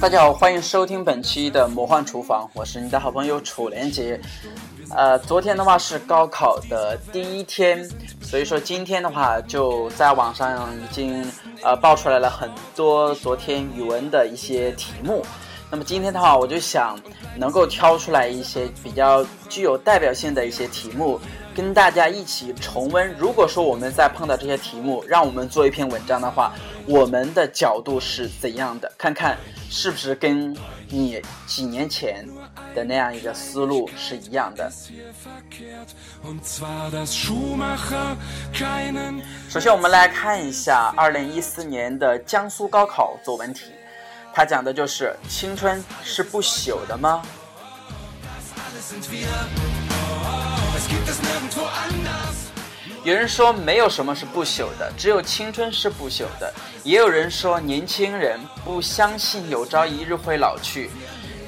大家好，欢迎收听本期的魔幻厨房，我是你的好朋友楚连杰。呃，昨天的话是高考的第一天，所以说今天的话就在网上已经呃爆出来了很多昨天语文的一些题目。那么今天的话，我就想能够挑出来一些比较具有代表性的一些题目，跟大家一起重温。如果说我们在碰到这些题目，让我们做一篇文章的话，我们的角度是怎样的？看看。是不是跟你几年前的那样一个思路是一样的？首先，我们来看一下二零一四年的江苏高考作文题，它讲的就是青春是不朽的吗？有人说没有什么是不朽的，只有青春是不朽的。也有人说年轻人不相信有朝一日会老去，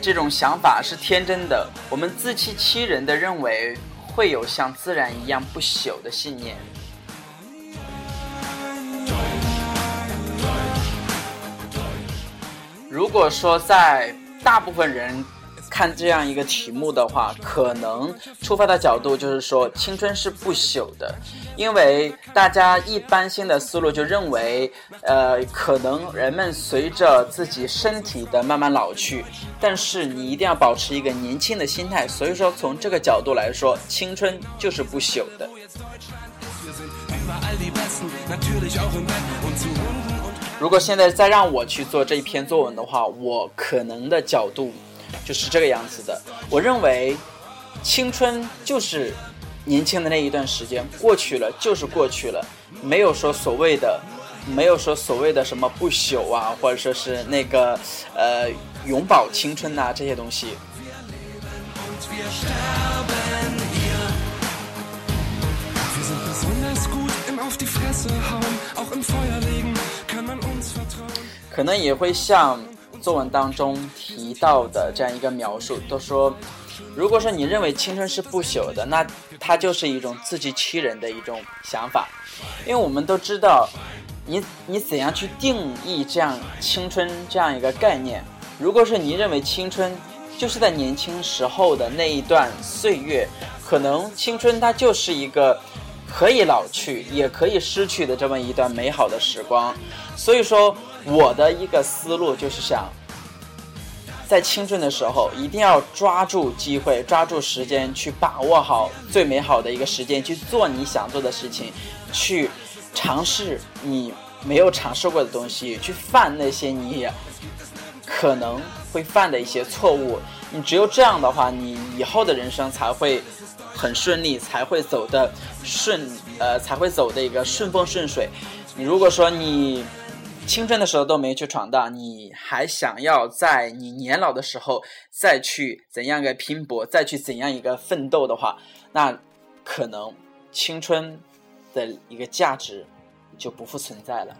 这种想法是天真的。我们自欺欺人的认为会有像自然一样不朽的信念。如果说在大部分人。看这样一个题目的话，可能出发的角度就是说青春是不朽的，因为大家一般性的思路就认为，呃，可能人们随着自己身体的慢慢老去，但是你一定要保持一个年轻的心态，所以说从这个角度来说，青春就是不朽的。如果现在再让我去做这一篇作文的话，我可能的角度。就是这个样子的。我认为，青春就是年轻的那一段时间过去了，就是过去了，没有说所谓的，没有说所谓的什么不朽啊，或者说是那个呃永葆青春呐这些东西。可能也会像。作文当中提到的这样一个描述，都说，如果说你认为青春是不朽的，那它就是一种自欺欺人的一种想法，因为我们都知道，你你怎样去定义这样青春这样一个概念？如果说你认为青春就是在年轻时候的那一段岁月，可能青春它就是一个可以老去也可以失去的这么一段美好的时光，所以说。我的一个思路就是想，在青春的时候一定要抓住机会，抓住时间，去把握好最美好的一个时间，去做你想做的事情，去尝试你没有尝试过的东西，去犯那些你可能会犯的一些错误。你只有这样的话，你以后的人生才会很顺利，才会走的顺，呃，才会走的一个顺风顺水。你如果说你。青春的时候都没去闯荡，你还想要在你年老的时候再去怎样一个拼搏，再去怎样一个奋斗的话，那可能青春的一个价值就不复存在了。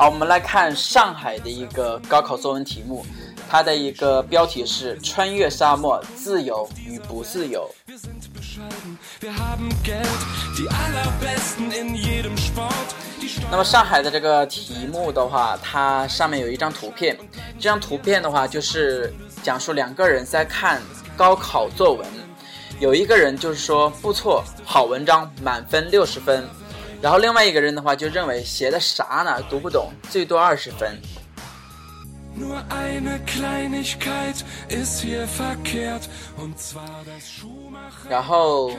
好，我们来看上海的一个高考作文题目，它的一个标题是“穿越沙漠，自由与不自由”。那么上海的这个题目的话，它上面有一张图片，这张图片的话就是讲述两个人在看高考作文，有一个人就是说不错，好文章，满分六十分。然后另外一个人的话就认为写的啥呢？读不懂，最多二十分。然后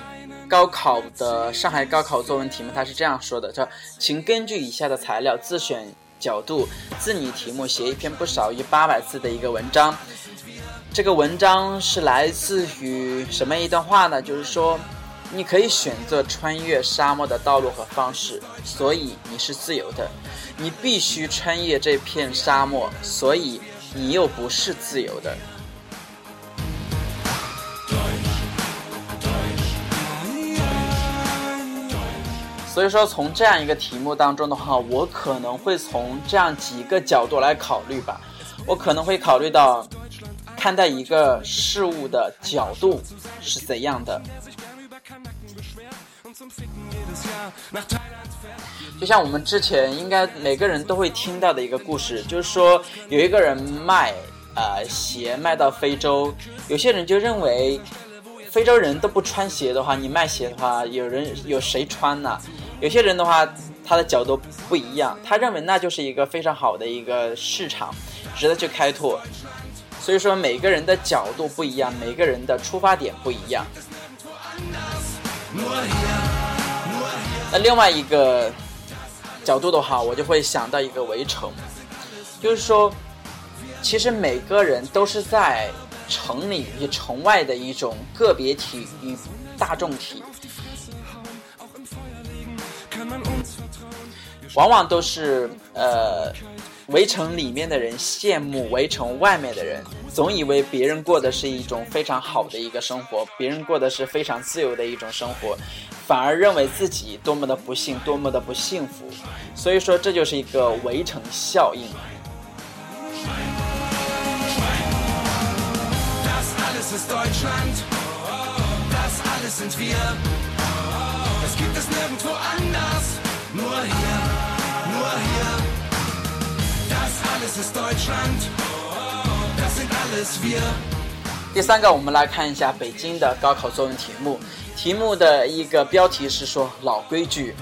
高考的上海高考作文题目，他是这样说的：说请根据以下的材料自选角度，自拟题目，写一篇不少于八百字的一个文章。这个文章是来自于什么一段话呢？就是说。你可以选择穿越沙漠的道路和方式，所以你是自由的。你必须穿越这片沙漠，所以你又不是自由的。所以说，从这样一个题目当中的话，我可能会从这样几个角度来考虑吧。我可能会考虑到看待一个事物的角度是怎样的。就像我们之前应该每个人都会听到的一个故事，就是说有一个人卖呃鞋卖到非洲，有些人就认为。非洲人都不穿鞋的话，你卖鞋的话，有人有谁穿呢？有些人的话，他的角度不一样，他认为那就是一个非常好的一个市场，值得去开拓。所以说，每个人的角度不一样，每个人的出发点不一样。那另外一个角度的话，我就会想到一个围城，就是说，其实每个人都是在。城里与城外的一种个别体与大众体，往往都是呃，围城里面的人羡慕围城外面的人，总以为别人过的是一种非常好的一个生活，别人过的是非常自由的一种生活，反而认为自己多么的不幸，多么的不幸福。所以说，这就是一个围城效应。第三个，我们来看一下北京的高考作文题目。题目的一个标题是说老规矩。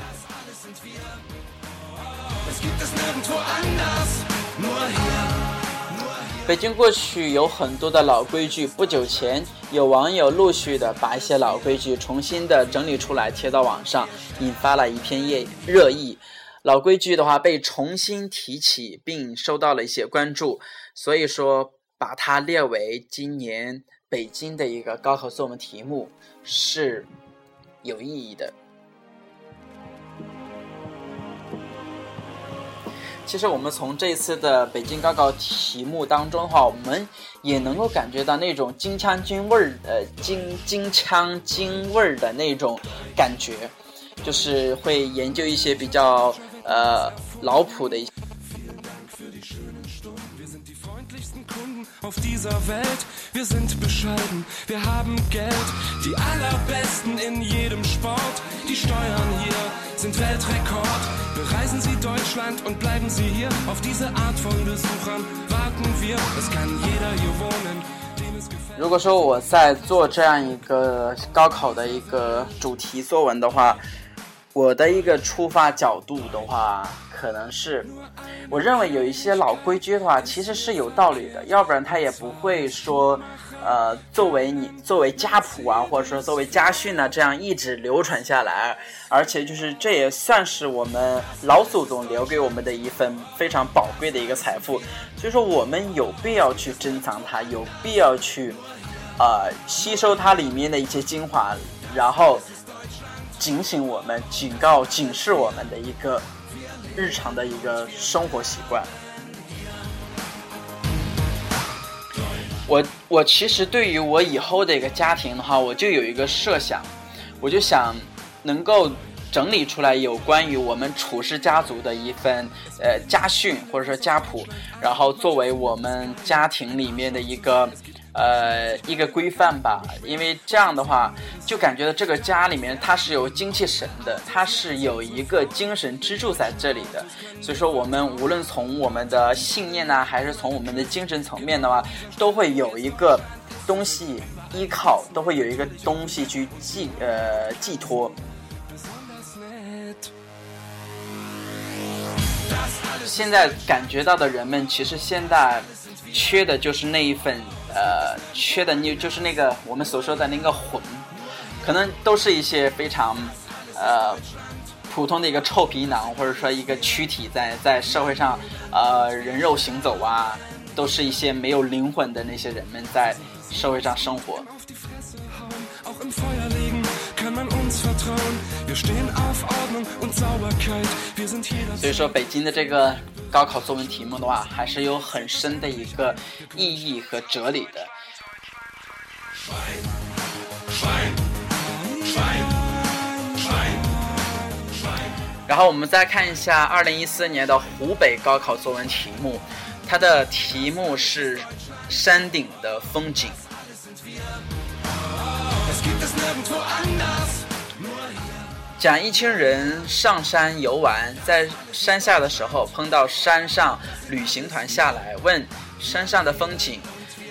北京过去有很多的老规矩，不久前有网友陆续的把一些老规矩重新的整理出来贴到网上，引发了一片热热议。老规矩的话被重新提起，并受到了一些关注，所以说把它列为今年北京的一个高考作文题目是有意义的。其实我们从这次的北京高考题目当中的话，我们也能够感觉到那种京腔京味儿，呃，京京腔京味儿的那种感觉，就是会研究一些比较呃老谱的一些。auf dieser Welt. Wir sind bescheiden, wir haben Geld, die allerbesten in jedem Sport. Die Steuern hier sind Weltrekord. Bereisen Sie Deutschland und bleiben Sie hier. Auf diese Art von Besuchern warten wir. Es kann jeder hier wohnen. 如果说我在做这样一个高考的一个主题作文的话，我的一个出发角度的话， 可能是，我认为有一些老规矩的话，其实是有道理的，要不然他也不会说，呃，作为你作为家谱啊，或者说作为家训呢，这样一直流传下来，而且就是这也算是我们老祖宗留给我们的一份非常宝贵的一个财富，所以说我们有必要去珍藏它，有必要去，呃，吸收它里面的一些精华，然后警醒我们、警告、警示我们的一个。日常的一个生活习惯。我我其实对于我以后的一个家庭的话，我就有一个设想，我就想能够整理出来有关于我们楚氏家族的一份呃家训或者说家谱，然后作为我们家庭里面的一个。呃，一个规范吧，因为这样的话，就感觉到这个家里面它是有精气神的，它是有一个精神支柱在这里的。所以说，我们无论从我们的信念呢，还是从我们的精神层面的话，都会有一个东西依靠，都会有一个东西去寄呃寄托。现在感觉到的人们，其实现在缺的就是那一份。呃，缺的你就是那个我们所说的那个魂，可能都是一些非常呃普通的一个臭皮囊，或者说一个躯体在在社会上呃人肉行走啊，都是一些没有灵魂的那些人们在社会上生活。所以说，北京的这个高考作文题目的话，还是有很深的一个意义和哲理的。然后我们再看一下二零一四年的湖北高考作文题目，它的题目是山顶的风景。讲一群人上山游玩，在山下的时候碰到山上旅行团下来，问山上的风景，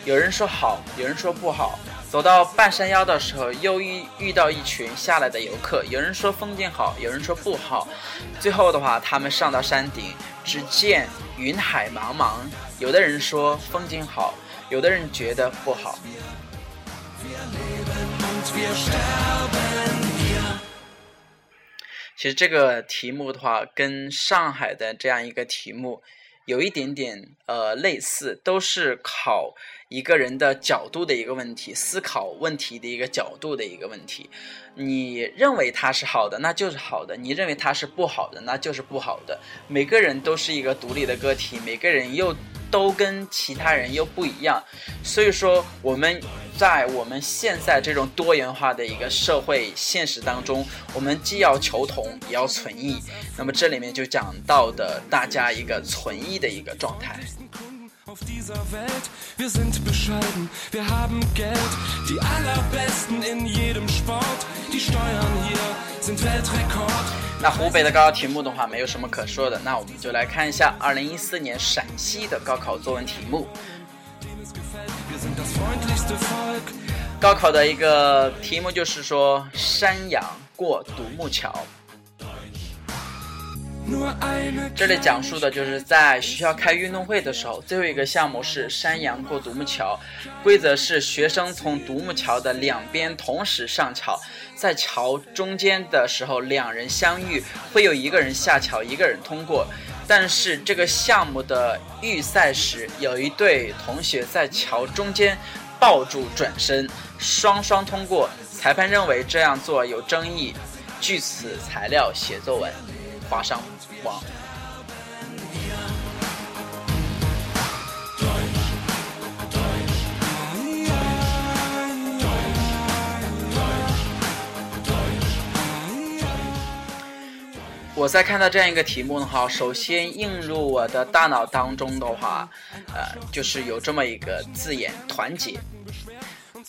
有人说好，有人说不好。走到半山腰的时候，又遇遇到一群下来的游客，有人说风景好，有人说不好。最后的话，他们上到山顶，只见云海茫茫，有的人说风景好，有的人觉得不好。其实这个题目的话，跟上海的这样一个题目有一点点呃类似，都是考一个人的角度的一个问题，思考问题的一个角度的一个问题。你认为它是好的，那就是好的；你认为它是不好的，那就是不好的。每个人都是一个独立的个体，每个人又。都跟其他人又不一样，所以说我们在我们现在这种多元化的一个社会现实当中，我们既要求同，也要存异。那么这里面就讲到的大家一个存异的一个状态。那湖北的高考题目的话，没有什么可说的。那我们就来看一下二零一四年陕西的高考作文题目。高考的一个题目就是说，山羊过独木桥。这里讲述的就是在学校开运动会的时候，最后一个项目是山羊过独木桥。规则是学生从独木桥的两边同时上桥，在桥中间的时候两人相遇，会有一个人下桥，一个人通过。但是这个项目的预赛时，有一对同学在桥中间抱住转身，双双通过。裁判认为这样做有争议，据此材料写作文，画上。我在看到这样一个题目的话，首先映入我的大脑当中的话，呃，就是有这么一个字眼“团结”。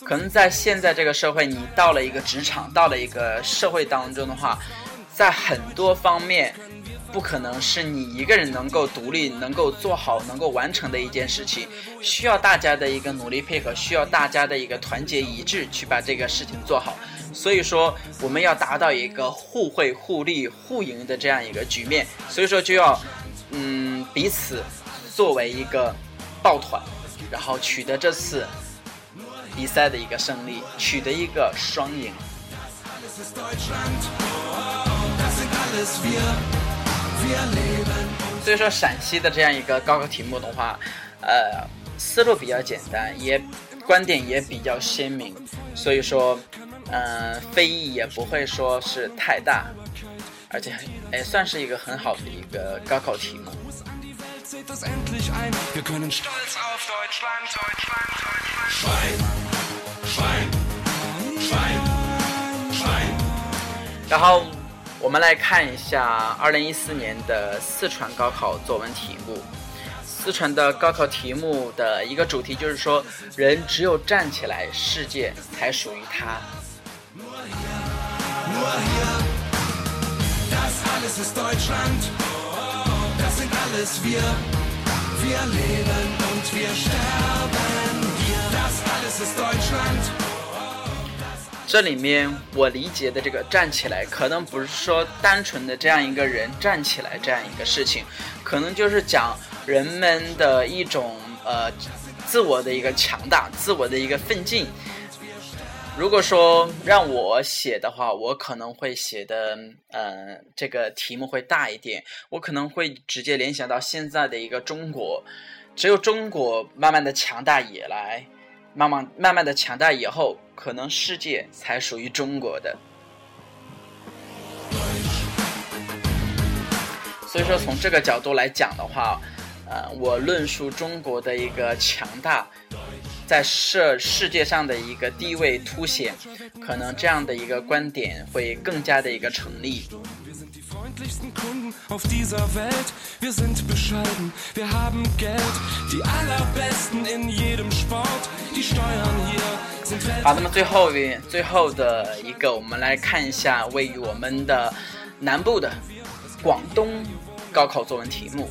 可能在现在这个社会，你到了一个职场，到了一个社会当中的话，在很多方面。不可能是你一个人能够独立、能够做好、能够完成的一件事情，需要大家的一个努力配合，需要大家的一个团结一致去把这个事情做好。所以说，我们要达到一个互惠、互利、互赢的这样一个局面。所以说，就要嗯彼此作为一个抱团，然后取得这次比赛的一个胜利，取得一个双赢。所以说，陕西的这样一个高考题目的话，呃，思路比较简单，也观点也比较鲜明，所以说，嗯，非议也不会说是太大，而且，也，算是一个很好的一个高考题目。然后。我们来看一下二零一四年的四川高考作文题目。四川的高考题目的一个主题就是说，人只有站起来，世界才属于他。这里面我理解的这个站起来，可能不是说单纯的这样一个人站起来这样一个事情，可能就是讲人们的一种呃自我的一个强大，自我的一个奋进。如果说让我写的话，我可能会写的呃这个题目会大一点，我可能会直接联想到现在的一个中国，只有中国慢慢的强大以来。慢慢慢慢的强大以后，可能世界才属于中国的。所以说从这个角度来讲的话，呃，我论述中国的一个强大，在世世界上的一个地位凸显，可能这样的一个观点会更加的一个成立。好，那么最后一最后的一个，我们来看一下位于我们的南部的广东高考作文题目。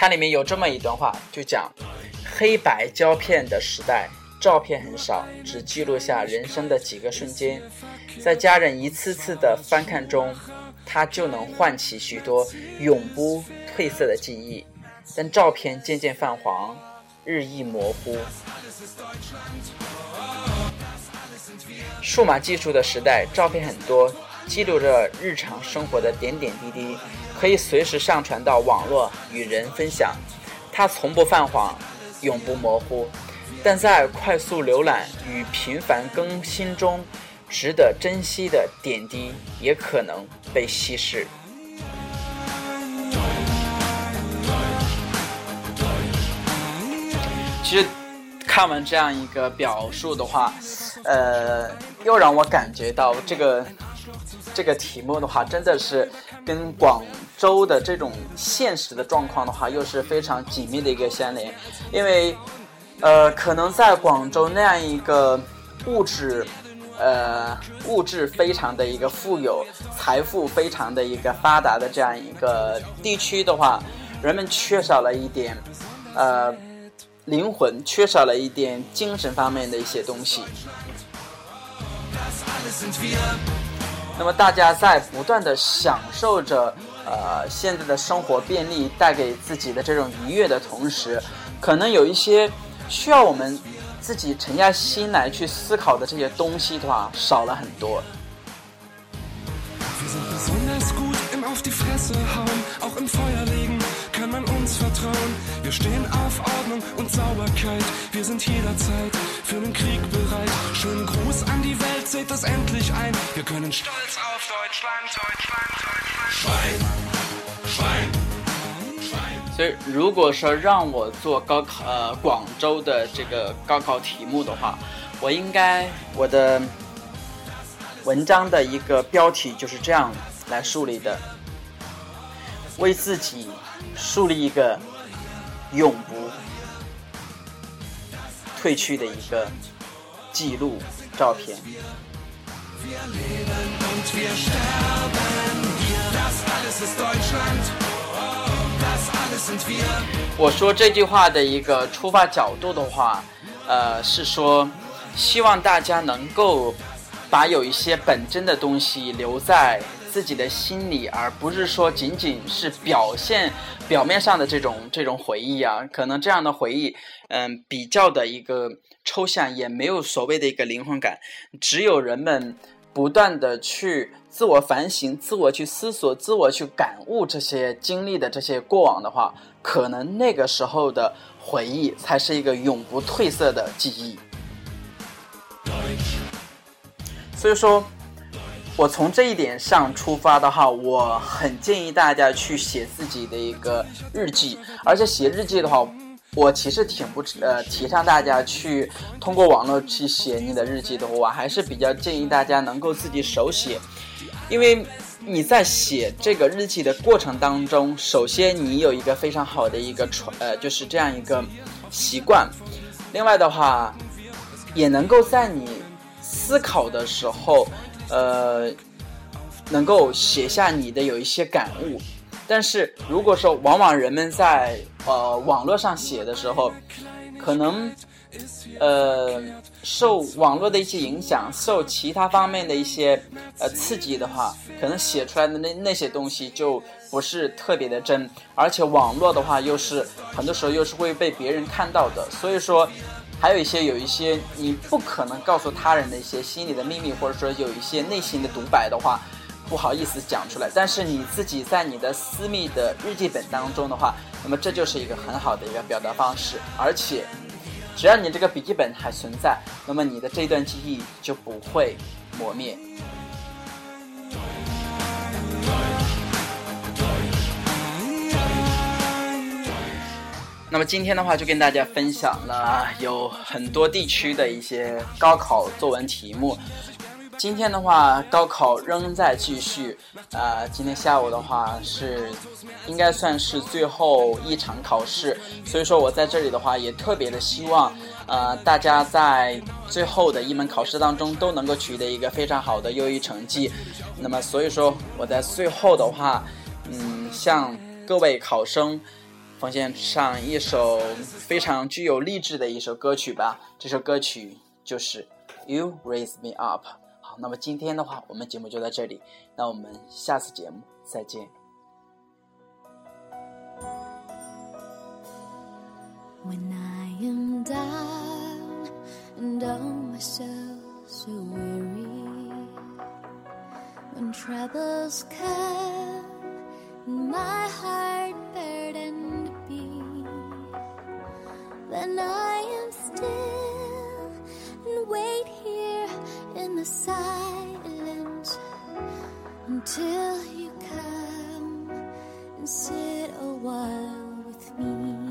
它里面有这么一段话，就讲黑白胶片的时代。照片很少，只记录下人生的几个瞬间，在家人一次次的翻看中，它就能唤起许多永不褪色的记忆。但照片渐渐泛黄，日益模糊。数码技术的时代，照片很多，记录着日常生活的点点滴滴，可以随时上传到网络与人分享。它从不泛黄，永不模糊。但在快速浏览与频繁更新中，值得珍惜的点滴也可能被稀释。其实看完这样一个表述的话，呃，又让我感觉到这个这个题目的话，真的是跟广州的这种现实的状况的话，又是非常紧密的一个相连，因为。呃，可能在广州那样一个物质，呃，物质非常的一个富有、财富非常的一个发达的这样一个地区的话，人们缺少了一点，呃，灵魂，缺少了一点精神方面的一些东西。那么大家在不断的享受着，呃，现在的生活便利带给自己的这种愉悦的同时，可能有一些。需要我们自己沉下心来去思考的这些东西的话，少了很多。所以，如果说让我做高考，呃，广州的这个高考题目的话，我应该我的文章的一个标题就是这样来树立的：为自己树立一个永不褪去的一个记录照片。我说这句话的一个出发角度的话，呃，是说希望大家能够把有一些本真的东西留在自己的心里，而不是说仅仅是表现表面上的这种这种回忆啊。可能这样的回忆，嗯，比较的一个抽象，也没有所谓的一个灵魂感。只有人们不断的去。自我反省、自我去思索、自我去感悟这些经历的这些过往的话，可能那个时候的回忆才是一个永不褪色的记忆。所以说，我从这一点上出发的话，我很建议大家去写自己的一个日记，而且写日记的话。我其实挺不呃提倡大家去通过网络去写你的日记的，我还是比较建议大家能够自己手写，因为你在写这个日记的过程当中，首先你有一个非常好的一个传呃就是这样一个习惯，另外的话也能够在你思考的时候，呃能够写下你的有一些感悟。但是如果说往往人们在呃网络上写的时候，可能呃受网络的一些影响，受其他方面的一些呃刺激的话，可能写出来的那那些东西就不是特别的真，而且网络的话又是很多时候又是会被别人看到的，所以说还有一些有一些你不可能告诉他人的一些心里的秘密，或者说有一些内心的独白的话。不好意思讲出来，但是你自己在你的私密的日记本当中的话，那么这就是一个很好的一个表达方式，而且只要你这个笔记本还存在，那么你的这段记忆就不会磨灭。那么今天的话，就跟大家分享了有很多地区的一些高考作文题目。今天的话，高考仍在继续。呃，今天下午的话是应该算是最后一场考试，所以说我在这里的话也特别的希望，呃，大家在最后的一门考试当中都能够取得一个非常好的优异成绩。那么，所以说我在最后的话，嗯，向各位考生奉献上一首非常具有励志的一首歌曲吧。这首歌曲就是《You Raise Me Up》。好那么今天的话，我们节目就到这里，那我们下次节目再见。When I am down and oh myself so weary, when troubles come, my heart then I am still and wait here in the silence until you come and sit a while with me.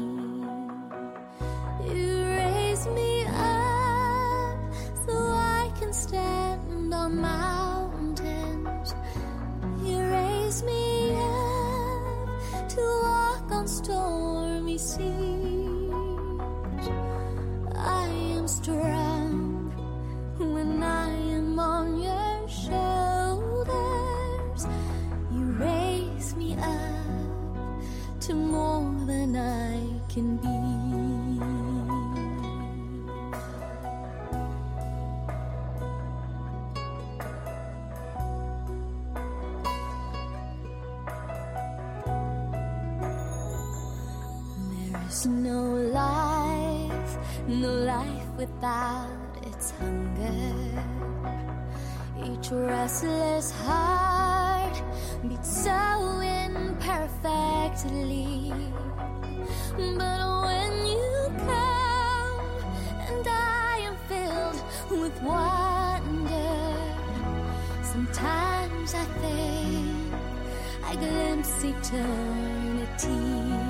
There is no life, no life without its hunger. Each restless heart beats so imperfectly. But when you come and I am filled with wonder, sometimes I think I glimpse eternity.